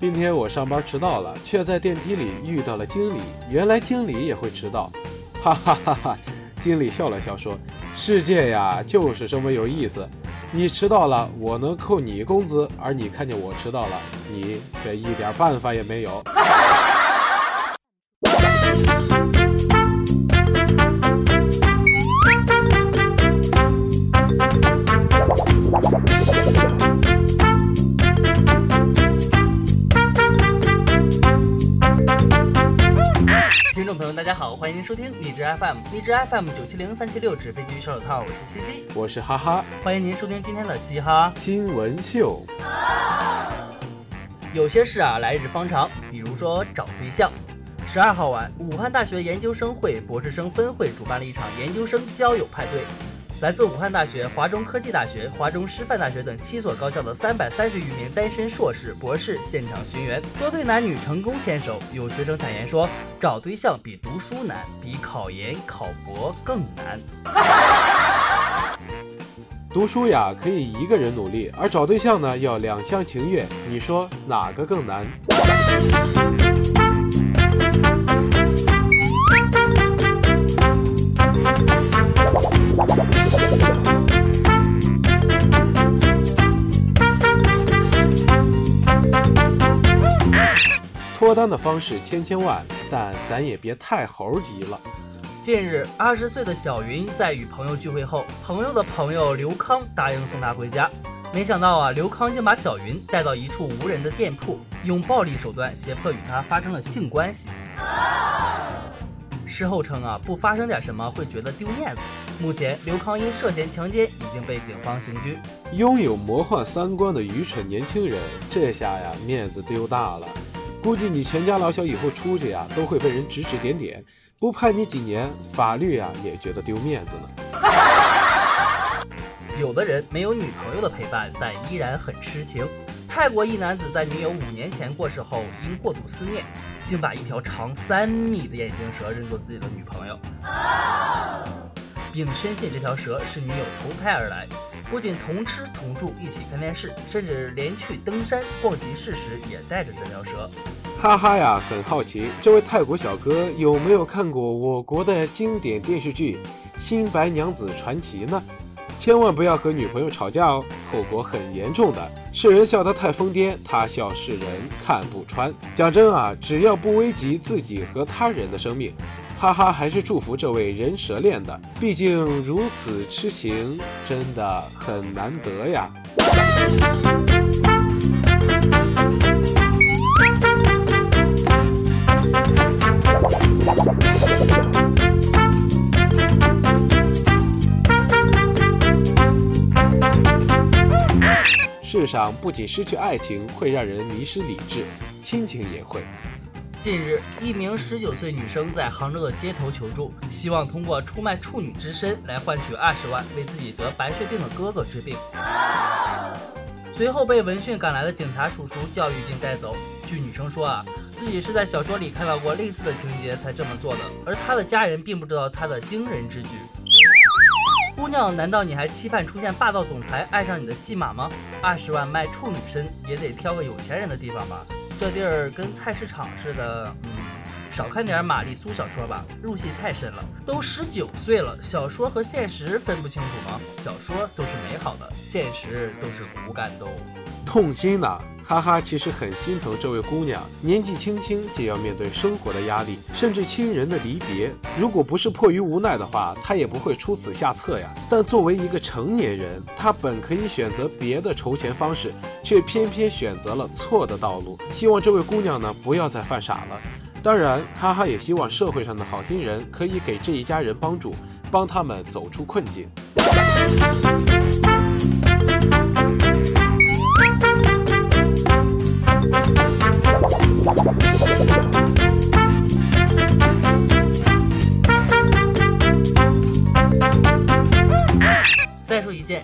今天我上班迟到了，却在电梯里遇到了经理。原来经理也会迟到，哈哈哈哈！经理笑了笑说：“世界呀，就是这么有意思。你迟到了，我能扣你工资；而你看见我迟到了，你却一点办法也没有。”收听荔枝 FM，荔枝 FM 九七零三七六纸飞机小手套，我是西西，我是哈哈，欢迎您收听今天的嘻哈新闻秀。有些事啊，来日方长，比如说找对象。十二号晚，武汉大学研究生会博士生分会主办了一场研究生交友派对。来自武汉大学、华中科技大学、华中师范大学等七所高校的三百三十余名单身硕士、博士现场寻缘，多对男女成功牵手。有学生坦言说，找对象比读书难，比考研考博更难。读书呀，可以一个人努力，而找对象呢，要两厢情愿。你说哪个更难？脱单的方式千千万，但咱也别太猴急了。近日，二十岁的小云在与朋友聚会后，朋友的朋友刘康答应送她回家，没想到啊，刘康竟把小云带到一处无人的店铺，用暴力手段胁迫与她发生了性关系。事后称啊，不发生点什么会觉得丢面子。目前，刘康因涉嫌强奸已经被警方刑拘。拥有魔幻三观的愚蠢年轻人，这下呀面子丢大了。估计你全家老小以后出去呀，都会被人指指点点，不判你几年，法律啊也觉得丢面子呢。有的人没有女朋友的陪伴，但依然很痴情。泰国一男子在女友五年前过世后，因过度思念，竟把一条长三米的眼镜蛇认作自己的女朋友，并深信这条蛇是女友投胎而来。不仅同吃同住，一起看电视，甚至连去登山、逛集市时也带着这条蛇。哈哈呀，很好奇，这位泰国小哥有没有看过我国的经典电视剧《新白娘子传奇》呢？千万不要和女朋友吵架哦，后果很严重的。世人笑他太疯癫，他笑世人看不穿。讲真啊，只要不危及自己和他人的生命。哈哈，还是祝福这位人蛇恋的，毕竟如此痴情真的很难得呀。世上不仅失去爱情会让人迷失理智，亲情也会。近日，一名十九岁女生在杭州的街头求助，希望通过出卖处女之身来换取二十万，为自己得白血病的哥哥治病。随后被闻讯赶来的警察叔叔教育并带走。据女生说啊，自己是在小说里看到过类似的情节才这么做的，而她的家人并不知道她的惊人之举。姑娘，难道你还期盼出现霸道总裁爱上你的戏码吗？二十万卖处女身也得挑个有钱人的地方吧。这地儿跟菜市场似的，嗯，少看点玛丽苏小说吧，入戏太深了。都十九岁了，小说和现实分不清楚吗？小说都是美好的，现实都是骨感的，痛心呐！哈哈，其实很心疼这位姑娘，年纪轻轻就要面对生活的压力，甚至亲人的离别。如果不是迫于无奈的话，她也不会出此下策呀。但作为一个成年人，她本可以选择别的筹钱方式，却偏偏选择了错的道路。希望这位姑娘呢，不要再犯傻了。当然，哈哈也希望社会上的好心人可以给这一家人帮助，帮他们走出困境。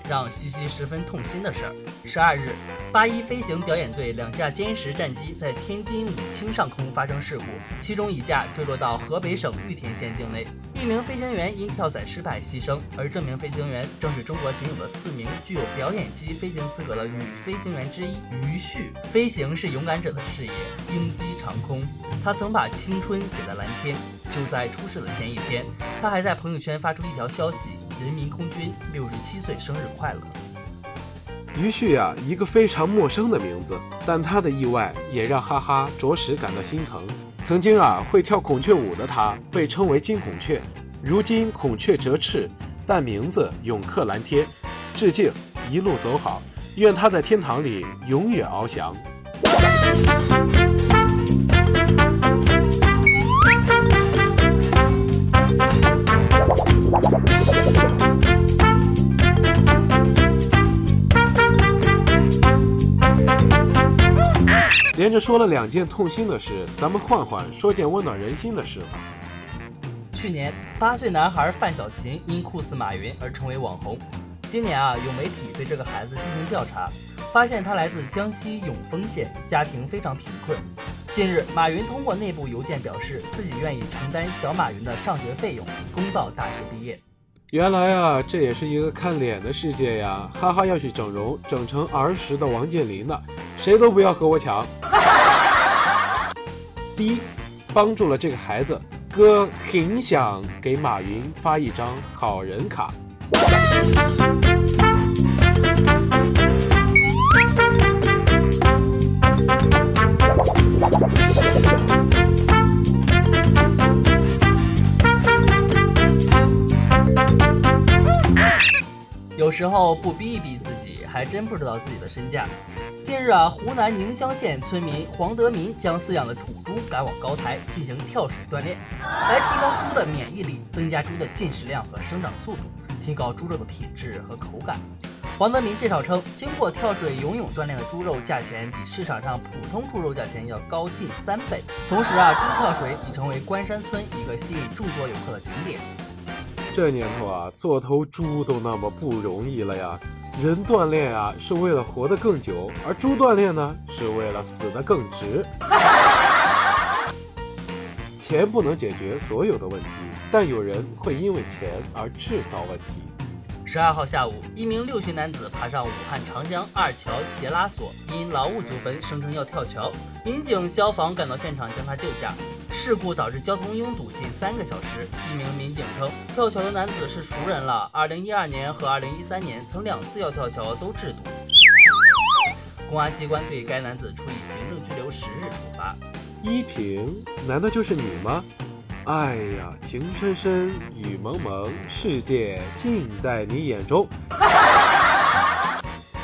让西西十分痛心的事儿：十二日，八一飞行表演队两架歼十战机在天津武清上空发生事故，其中一架坠落到河北省玉田县境内，一名飞行员因跳伞失败牺牲，而这名飞行员正是中国仅有的四名具有表演机飞行资格的女飞行员之一于旭。飞行是勇敢者的事业，鹰击长空，他曾把青春写在蓝天。就在出事的前一天，他还在朋友圈发出一条消息。人民空军六十七岁生日快乐！于旭呀，一个非常陌生的名字，但他的意外也让哈哈着实感到心疼。曾经啊，会跳孔雀舞的他被称为金孔雀，如今孔雀折翅，但名字永刻蓝天。致敬，一路走好，愿他在天堂里永远翱翔。着说了两件痛心的事，咱们换换说件温暖人心的事吧。去年，八岁男孩范小勤因酷似马云而成为网红。今年啊，有媒体对这个孩子进行调查，发现他来自江西永丰县，家庭非常贫困。近日，马云通过内部邮件表示，自己愿意承担小马云的上学费用，供到大学毕业。原来啊，这也是一个看脸的世界呀！哈哈，要去整容，整成儿时的王健林呢，谁都不要和我抢。第一，帮助了这个孩子，哥很想给马云发一张好人卡。时候不逼一逼自己，还真不知道自己的身价。近日啊，湖南宁乡县村民黄德民将饲养的土猪赶往高台进行跳水锻炼，来提高猪的免疫力，增加猪的进食量和生长速度，提高猪肉的品质和口感。黄德民介绍称，经过跳水、游泳锻炼的猪肉价钱比市场上普通猪肉价钱要高近三倍。同时啊，猪跳水已成为关山村一个吸引众多游客的景点。这年头啊，做头猪都那么不容易了呀！人锻炼啊，是为了活得更久，而猪锻炼呢，是为了死得更值。钱不能解决所有的问题，但有人会因为钱而制造问题。十二号下午，一名六旬男子爬上武汉长江二桥斜拉索，因劳务纠纷声称要跳桥，民警、消防赶到现场将他救下。事故导致交通拥堵近三个小时。一名民警称，跳桥的男子是熟人了，二零一二年和二零一三年曾两次要跳桥都制堵。公安机关对该男子处以行政拘留十日处罚。依萍，难道就是你吗？哎呀，情深深，雨蒙蒙，世界尽在你眼中。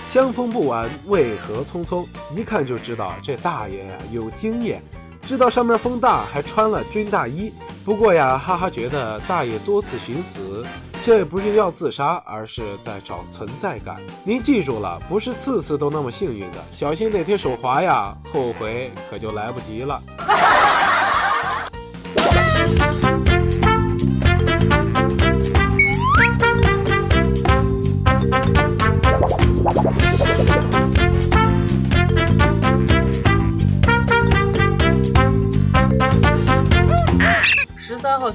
相逢不晚，为何匆匆？一看就知道这大爷呀有经验。知道上面风大，还穿了军大衣。不过呀，哈哈觉得大爷多次寻死，这不是要自杀，而是在找存在感。您记住了，不是次次都那么幸运的，小心哪天手滑呀，后悔可就来不及了。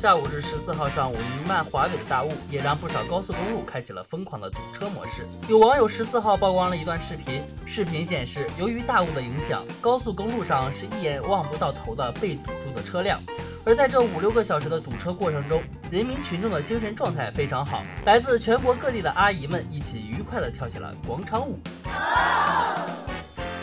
下午至十四号上午，弥漫华北的大雾也让不少高速公路开启了疯狂的堵车模式。有网友十四号曝光了一段视频，视频显示，由于大雾的影响，高速公路上是一眼望不到头的被堵住的车辆。而在这五六个小时的堵车过程中，人民群众的精神状态非常好，来自全国各地的阿姨们一起愉快地跳起了广场舞。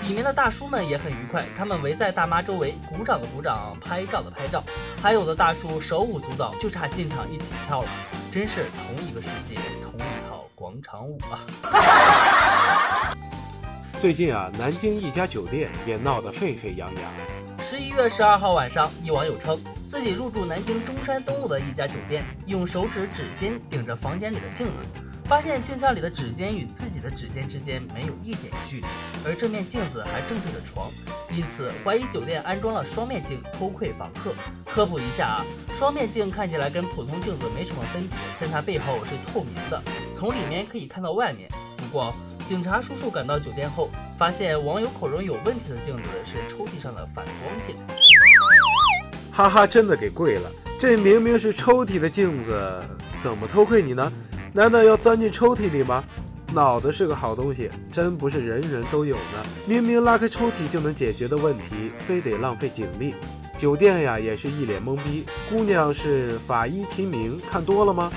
里面的大叔们也很愉快，他们围在大妈周围，鼓掌的鼓掌，拍照的拍照，还有的大叔手舞足蹈，就差进场一起跳了。真是同一个世界，同一套广场舞啊！最近啊，南京一家酒店也闹得沸沸扬扬。十一月十二号晚上，一网友称自己入住南京中山东路的一家酒店，用手指指尖顶着房间里的镜子。发现镜像里的指尖与自己的指尖之间没有一点距离，而这面镜子还正对着床，因此怀疑酒店安装了双面镜偷窥房客。科普一下啊，双面镜看起来跟普通镜子没什么分别，但它背后是透明的，从里面可以看到外面。不过，警察叔叔赶到酒店后，发现网友口中有问题的镜子是抽屉上的反光镜。哈哈，真的给跪了！这明明是抽屉的镜子，怎么偷窥你呢？难道要钻进抽屉里吗？脑子是个好东西，真不是人人都有呢。明明拉开抽屉就能解决的问题，非得浪费警力。酒店呀，也是一脸懵逼。姑娘是法医秦明看多了吗？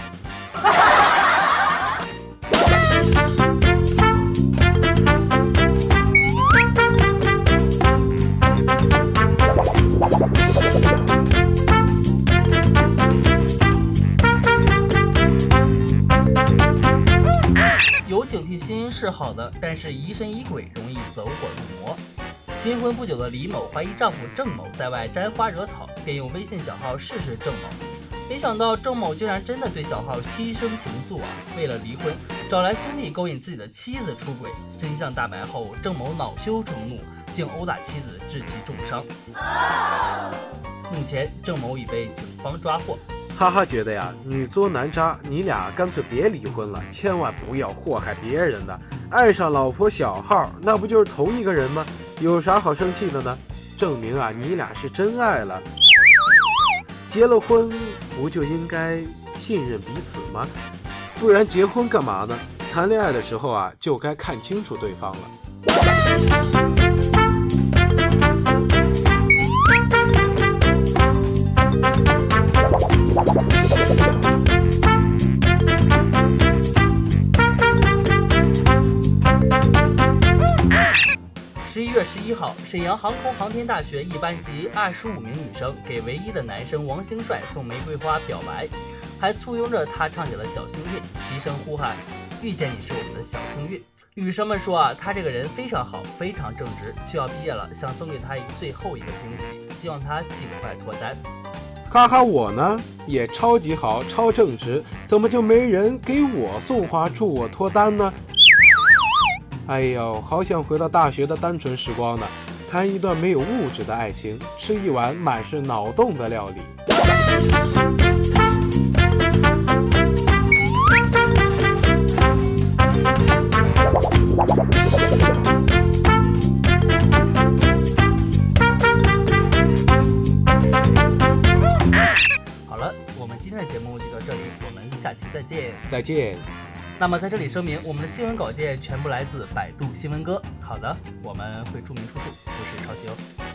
是好的，但是疑神疑鬼容易走火入魔。新婚不久的李某怀疑丈夫郑某在外沾花惹草，便用微信小号试试郑某。没想到郑某竟然真的对小号心生情愫啊！为了离婚，找来兄弟勾引自己的妻子出轨。真相大白后，郑某恼羞成怒，竟殴打妻子，致其重伤。目前，郑某已被警方抓获。哈哈，觉得呀，女作男渣，你俩干脆别离婚了，千万不要祸害别人的。爱上老婆小号，那不就是同一个人吗？有啥好生气的呢？证明啊，你俩是真爱了。结了婚不就应该信任彼此吗？不然结婚干嘛呢？谈恋爱的时候啊，就该看清楚对方了。十一月十一号，沈阳航空航天大学一班级二十五名女生给唯一的男生王兴帅送玫瑰花表白，还簇拥着他唱起了《小幸运》，齐声呼喊：“遇见你是我们的小幸运。”女生们说啊，他这个人非常好，非常正直，就要毕业了，想送给他最后一个惊喜，希望他尽快脱单。哈哈，我呢也超级好，超正直，怎么就没人给我送花祝我脱单呢？哎呦，好想回到大学的单纯时光呢，谈一段没有物质的爱情，吃一碗满是脑洞的料理。了，我们今天的节目就到这里，我们下期再见。再见。那么在这里声明，我们的新闻稿件全部来自百度新闻哥。好的，我们会注明出处，不是抄袭。